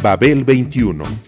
Babel 21 I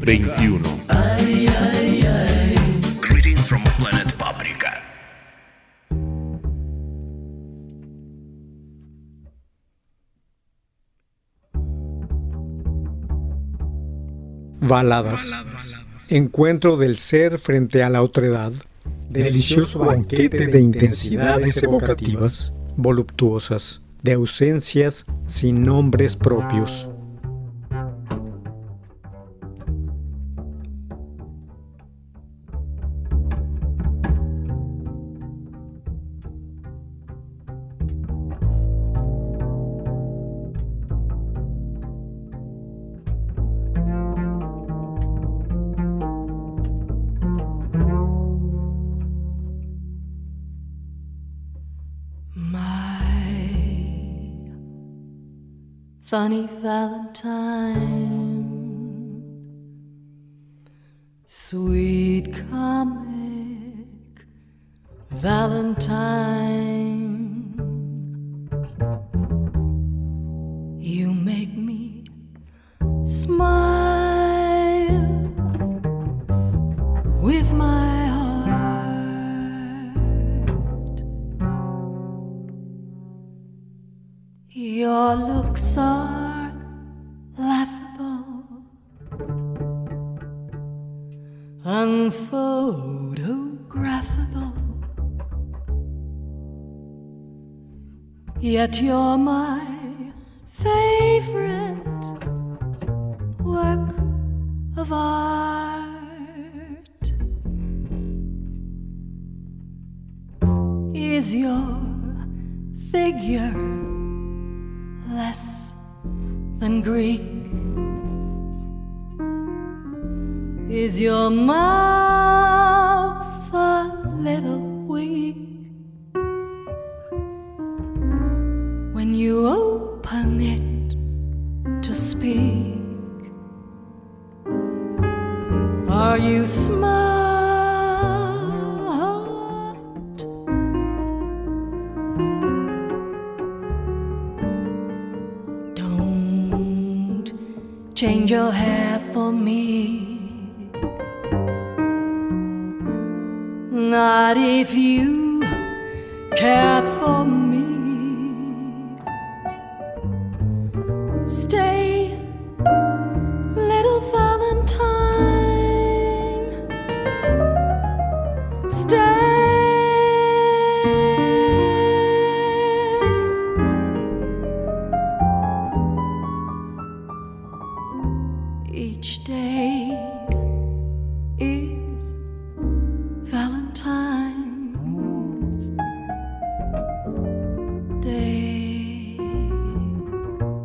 21. Greetings from planet Paprika. Baladas. Encuentro del ser frente a la otredad. Delicioso banquete de intensidades evocativas, voluptuosas, de ausencias sin nombres propios. jokes are laughable unphotographable. yet you're my. Open it to speak? Are you smart? Don't change your hair for me. Not if you care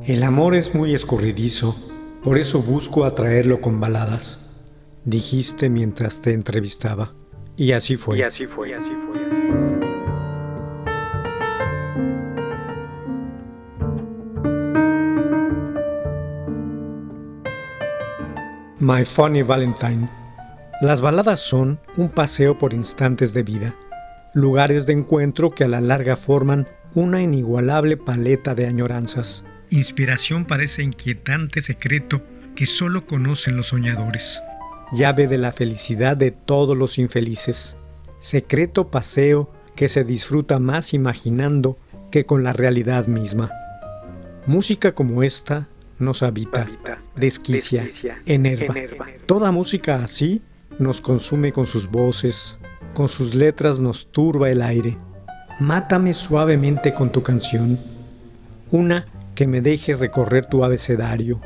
El amor es muy escurridizo, por eso busco atraerlo con baladas, dijiste mientras te entrevistaba. Y así fue. Y así fue. Y así fue. My Funny Valentine. Las baladas son un paseo por instantes de vida, lugares de encuentro que a la larga forman una inigualable paleta de añoranzas. Inspiración para ese inquietante secreto que solo conocen los soñadores. Llave de la felicidad de todos los infelices. Secreto paseo que se disfruta más imaginando que con la realidad misma. Música como esta nos habita, Habita, desquicia, desquicia, enerva. enerva. Toda música así nos consume con sus voces, con sus letras nos turba el aire. Mátame suavemente con tu canción, una que me deje recorrer tu abecedario,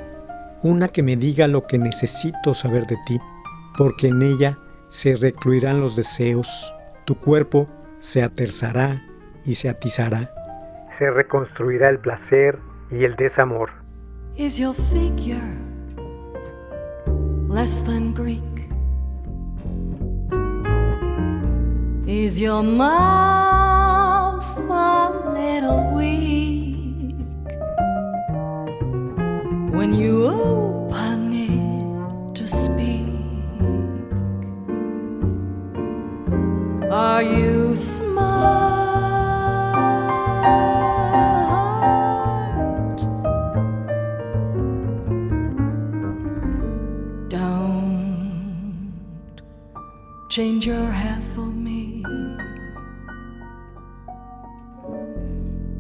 una que me diga lo que necesito saber de ti, porque en ella se recluirán los deseos, tu cuerpo se aterzará y se atizará, se reconstruirá el placer y el desamor. Is your figure less than Greek? Is your mouth a little weak when you open it to speak? Are you smart? Don't change your hat for me.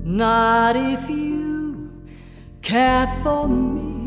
Not if you care for me.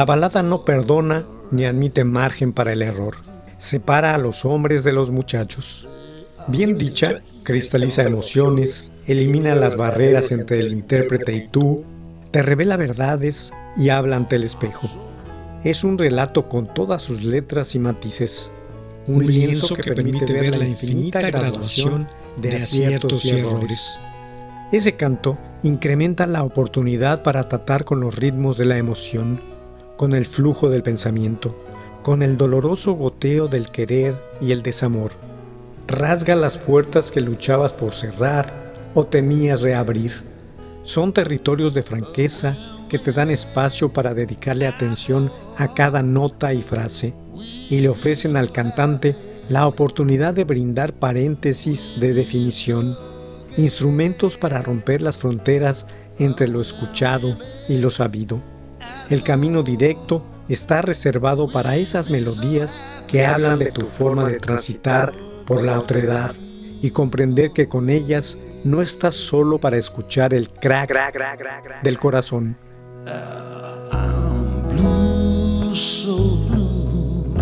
La balada no perdona ni admite margen para el error. Separa a los hombres de los muchachos. Bien dicha, cristaliza emociones, elimina las barreras entre el intérprete y tú, te revela verdades y habla ante el espejo. Es un relato con todas sus letras y matices. Un lienzo que permite ver la infinita graduación de aciertos y errores. Ese canto incrementa la oportunidad para tratar con los ritmos de la emoción, con el flujo del pensamiento, con el doloroso goteo del querer y el desamor. Rasga las puertas que luchabas por cerrar o temías reabrir. Son territorios de franqueza que te dan espacio para dedicarle atención a cada nota y frase y le ofrecen al cantante la oportunidad de brindar paréntesis de definición, instrumentos para romper las fronteras entre lo escuchado y lo sabido. El camino directo está reservado para esas melodías que hablan de tu forma de transitar por la otredad y comprender que con ellas no estás solo para escuchar el crack del corazón. I'm blue, so blue.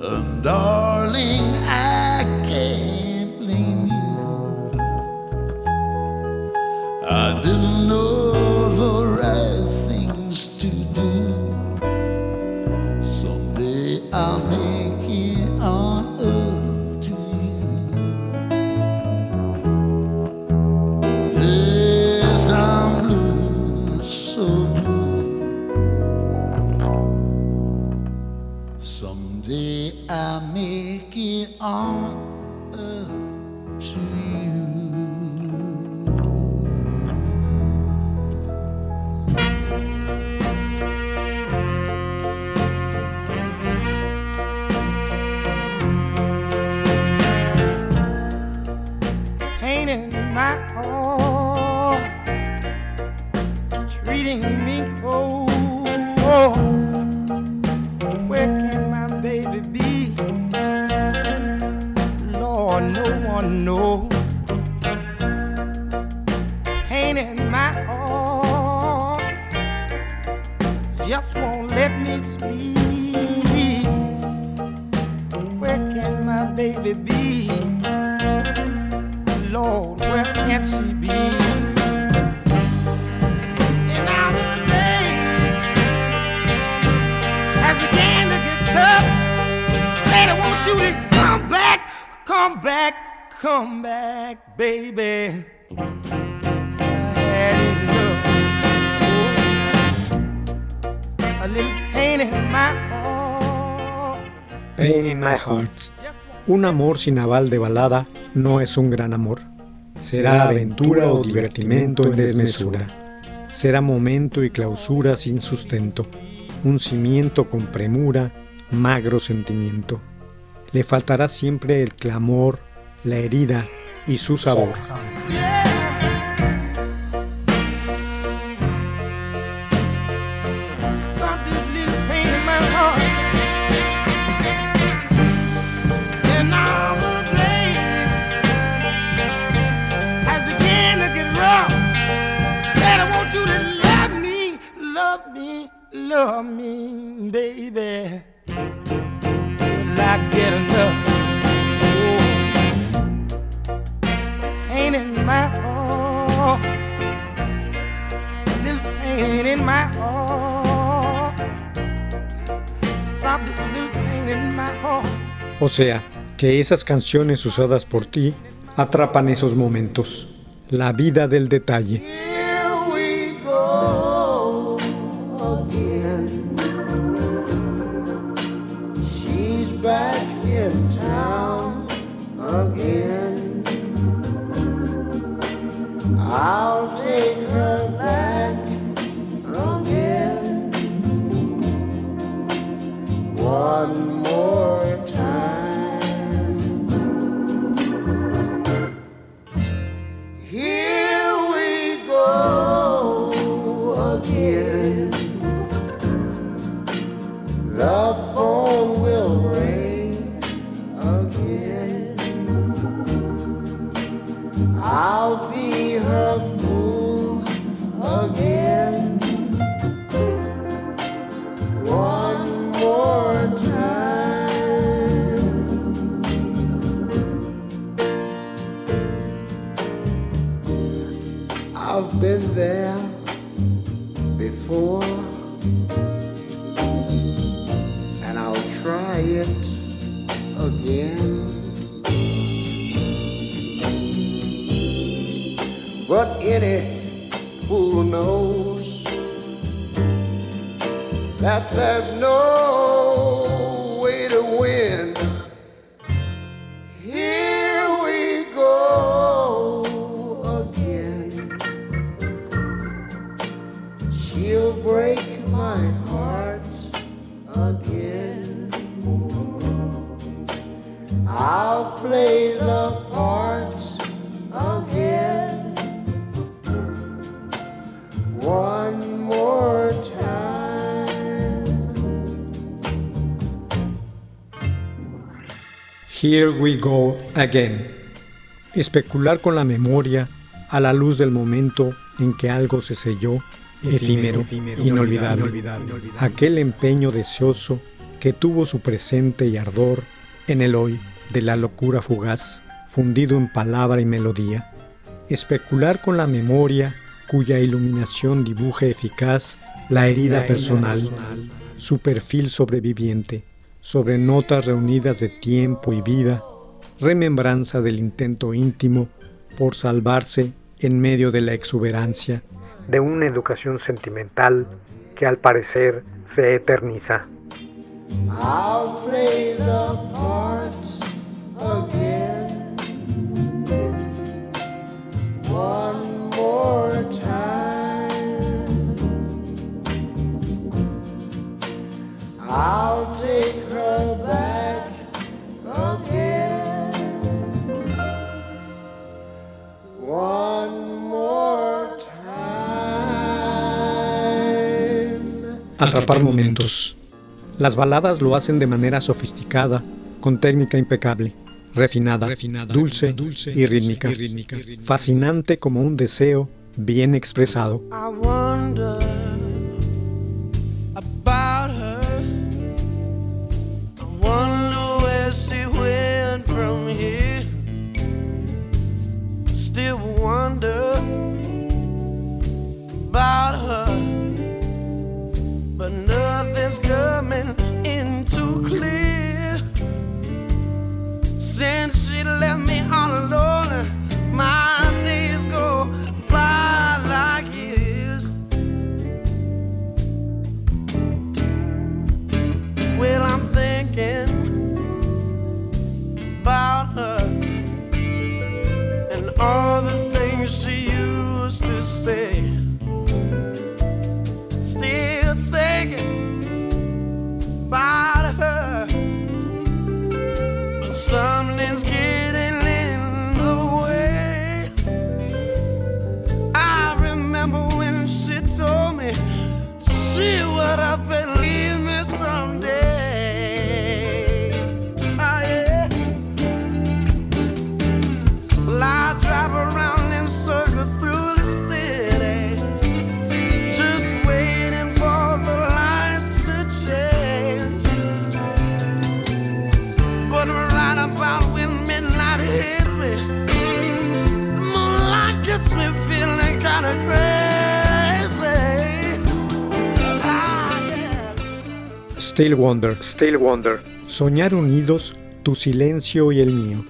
And darling, I can't blame you. I didn't know happens to pain in my heart. Pain in my heart. Un amor sin aval de balada no es un gran amor. Será aventura o divertimento en desmesura. Será momento y clausura sin sustento. Un cimiento con premura, magro sentimiento. Le faltará siempre el clamor, la herida y su sabor. Me, enough? Oh, heart. O sea, que esas canciones usadas por ti atrapan esos momentos. La vida del detalle. I'll be I'll play the part again. One more time. Here we go again. Especular con la memoria a la luz del momento en que algo se selló, efímero, inolvidable. Aquel empeño deseoso que tuvo su presente y ardor en el hoy de la locura fugaz, fundido en palabra y melodía. Especular con la memoria cuya iluminación dibuje eficaz la herida personal, su perfil sobreviviente, sobre notas reunidas de tiempo y vida, remembranza del intento íntimo por salvarse en medio de la exuberancia de una educación sentimental que al parecer se eterniza. I'll play the I'll take her back again. one more time. Atrapar momentos. Las baladas lo hacen de manera sofisticada, con técnica impecable, refinada, dulce, y, rítmica, fascinante como un deseo bien expresado. I wonder Still Wonder. Still Wonder. Soñar unidos tu silencio y el mío,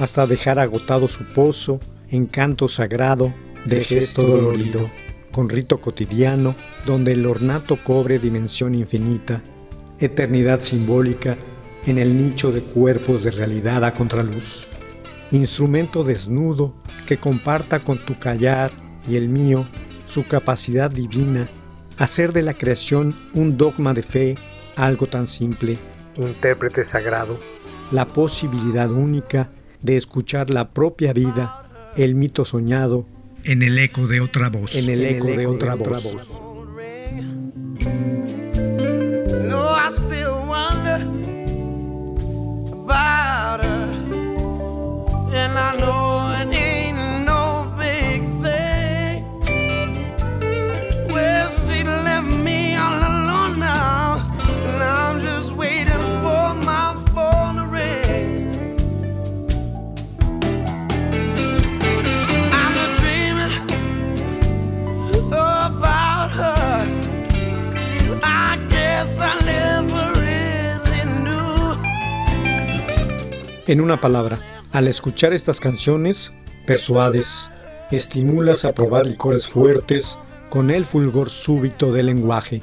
hasta dejar agotado su pozo, encanto sagrado de gesto dolorido, con rito cotidiano donde el ornato cobre dimensión infinita, eternidad simbólica en el nicho de cuerpos de realidad a contraluz. Instrumento desnudo que comparta con tu callar y el mío su capacidad divina, hacer de la creación un dogma de fe, algo tan simple, intérprete sagrado, la posibilidad única de escuchar la propia vida, el mito soñado, en el eco de otra voz, en el eco de otra voz. No, En una palabra, al escuchar estas canciones, persuades, estimulas a probar licores fuertes con el fulgor súbito del lenguaje.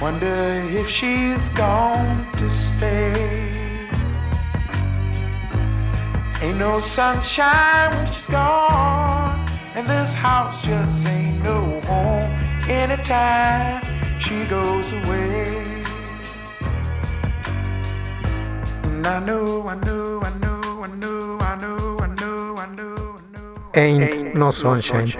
Wonder if she's going to stay. Ain't no sunshine when she's gone, and this house just ain't no home. Anytime she goes away. And I know, I know, I know, I know, I know, I know, I know, I know. Ain't no sunshine.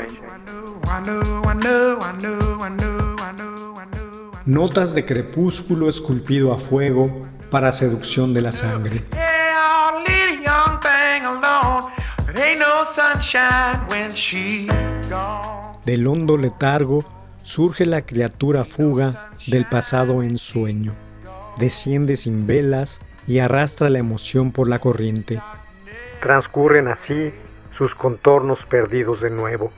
Notas de crepúsculo esculpido a fuego para seducción de la sangre. Del hondo letargo surge la criatura fuga del pasado en sueño. Desciende sin velas y arrastra la emoción por la corriente. Transcurren así sus contornos perdidos de nuevo,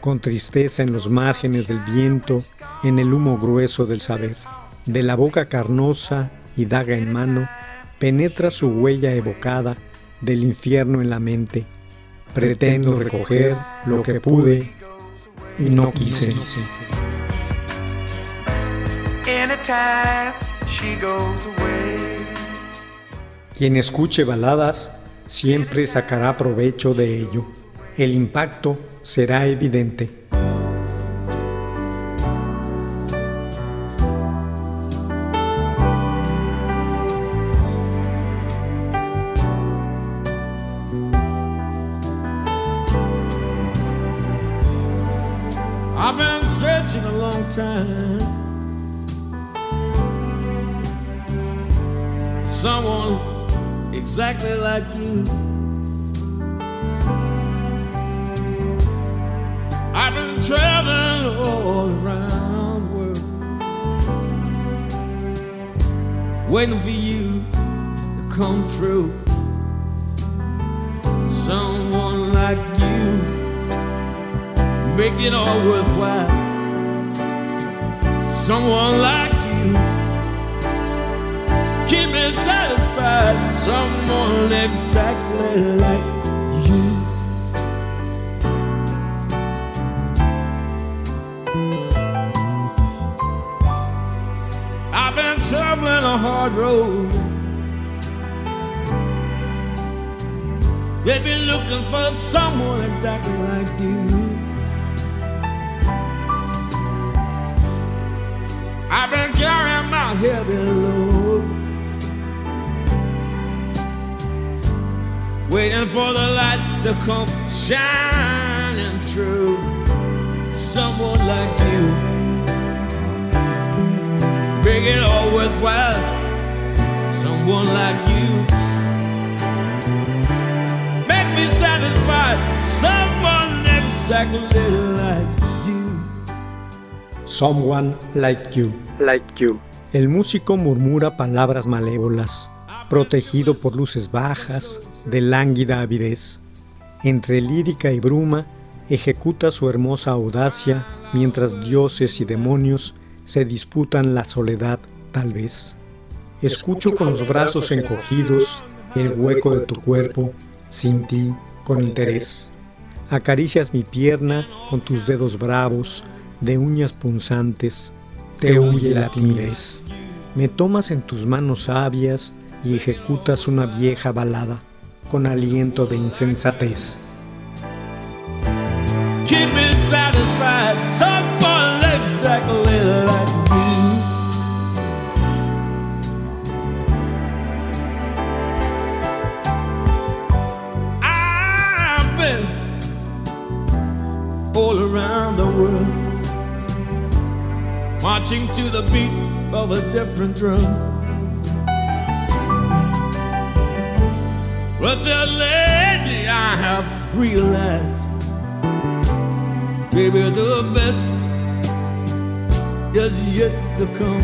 con tristeza en los márgenes del viento, en el humo grueso del saber. De la boca carnosa y daga en mano, penetra su huella evocada del infierno en la mente. Pretendo recoger lo que pude y no quise. Quien escuche baladas siempre sacará provecho de ello. El impacto será evidente. Waiting for you to come through. Someone like you make it all worthwhile. Someone like you keep me satisfied. Someone exactly like traveling a hard road. They've been looking for someone exactly like you. I've been carrying my heavy load, waiting for the light to come shining through. Someone like you, make it all worthwhile. Someone like you, make me satisfied. Someone exactly like you. Someone like you. Like you. El músico murmura palabras malévolas, protegido por luces bajas de lánguida avidez. Entre lírica y bruma, ejecuta su hermosa audacia mientras dioses y demonios se disputan la soledad, tal vez. Escucho con los brazos encogidos el hueco de tu cuerpo, sin ti, con interés. Acaricias mi pierna con tus dedos bravos, de uñas punzantes, te huye la timidez. Me tomas en tus manos sabias y ejecutas una vieja balada con aliento de insensatez. Marching to the beat of a different drum. But just lately I have realized Baby, the best is yet to come.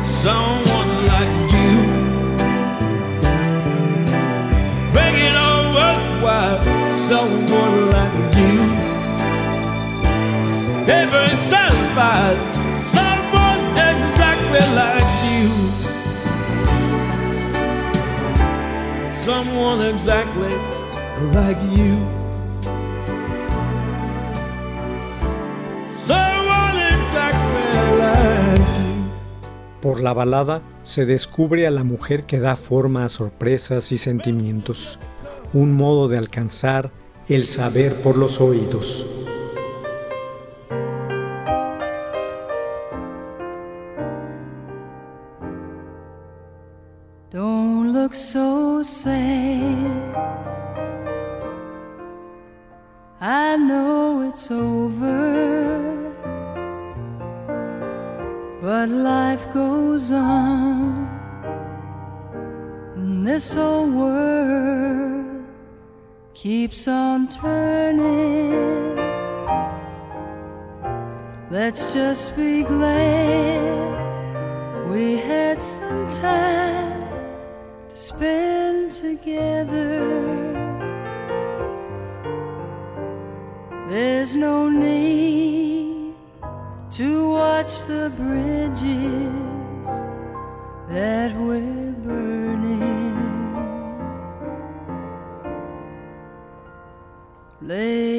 Someone like you, make it all worthwhile. Someone like you, Someone exactly like you. Someone exactly like you. Por la balada se descubre a la mujer que da forma a sorpresas y sentimientos, un modo de alcanzar el saber por los oídos. Look so sad. I know it's over, but life goes on. And this old world keeps on turning. Let's just be glad we had some time spend together. There's no need to watch the bridges that we're burning. Lay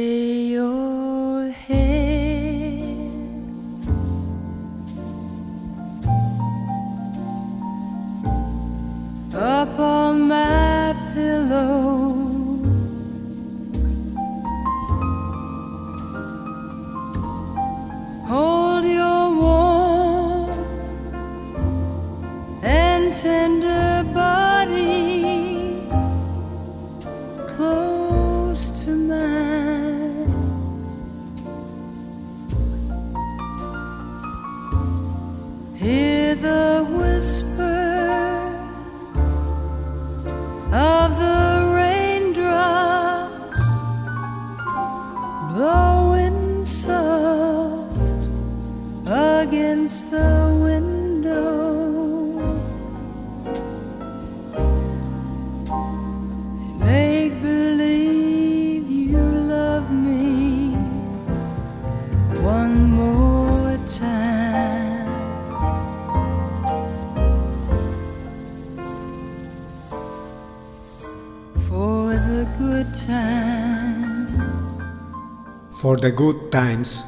the Good Times.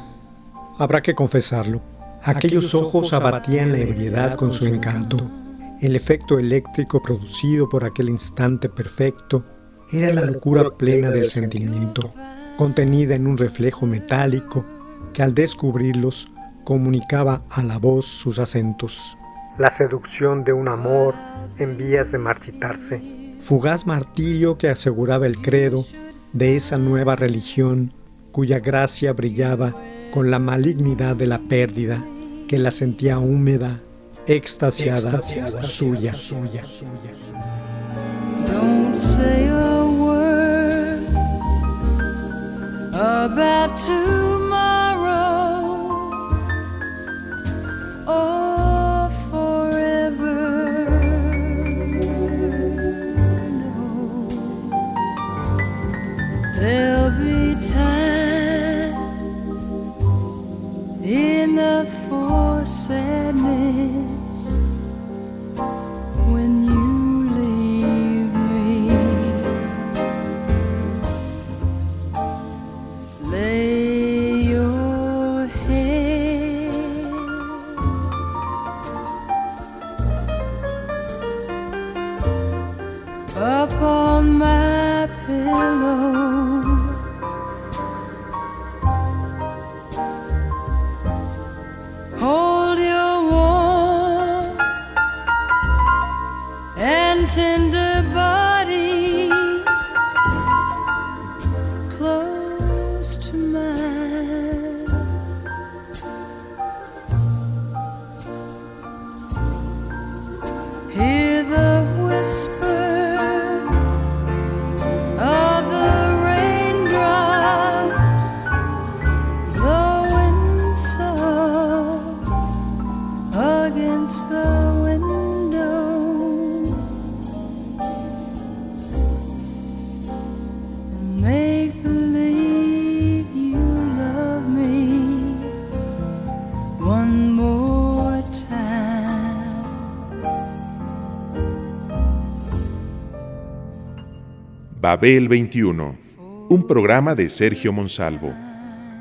Habrá que confesarlo. Aquellos ojos abatían la ebriedad con su encanto. El efecto eléctrico producido por aquel instante perfecto era la locura plena del sentimiento, contenida en un reflejo metálico que al descubrirlos comunicaba a la voz sus acentos. La seducción de un amor en vías de marchitarse, fugaz martirio que aseguraba el credo de esa nueva religión cuya gracia brillaba con la malignidad de la pérdida, que la sentía húmeda, extasiada, suya. Don't say a word about Babel 21, un programa de Sergio Monsalvo.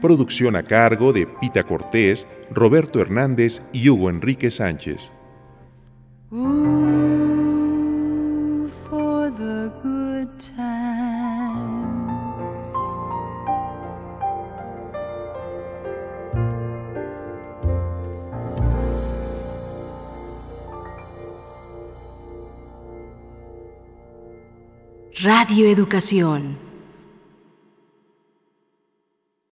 Producción a cargo de Pita Cortés, Roberto Hernández y Hugo Enrique Sánchez. Radio Educación.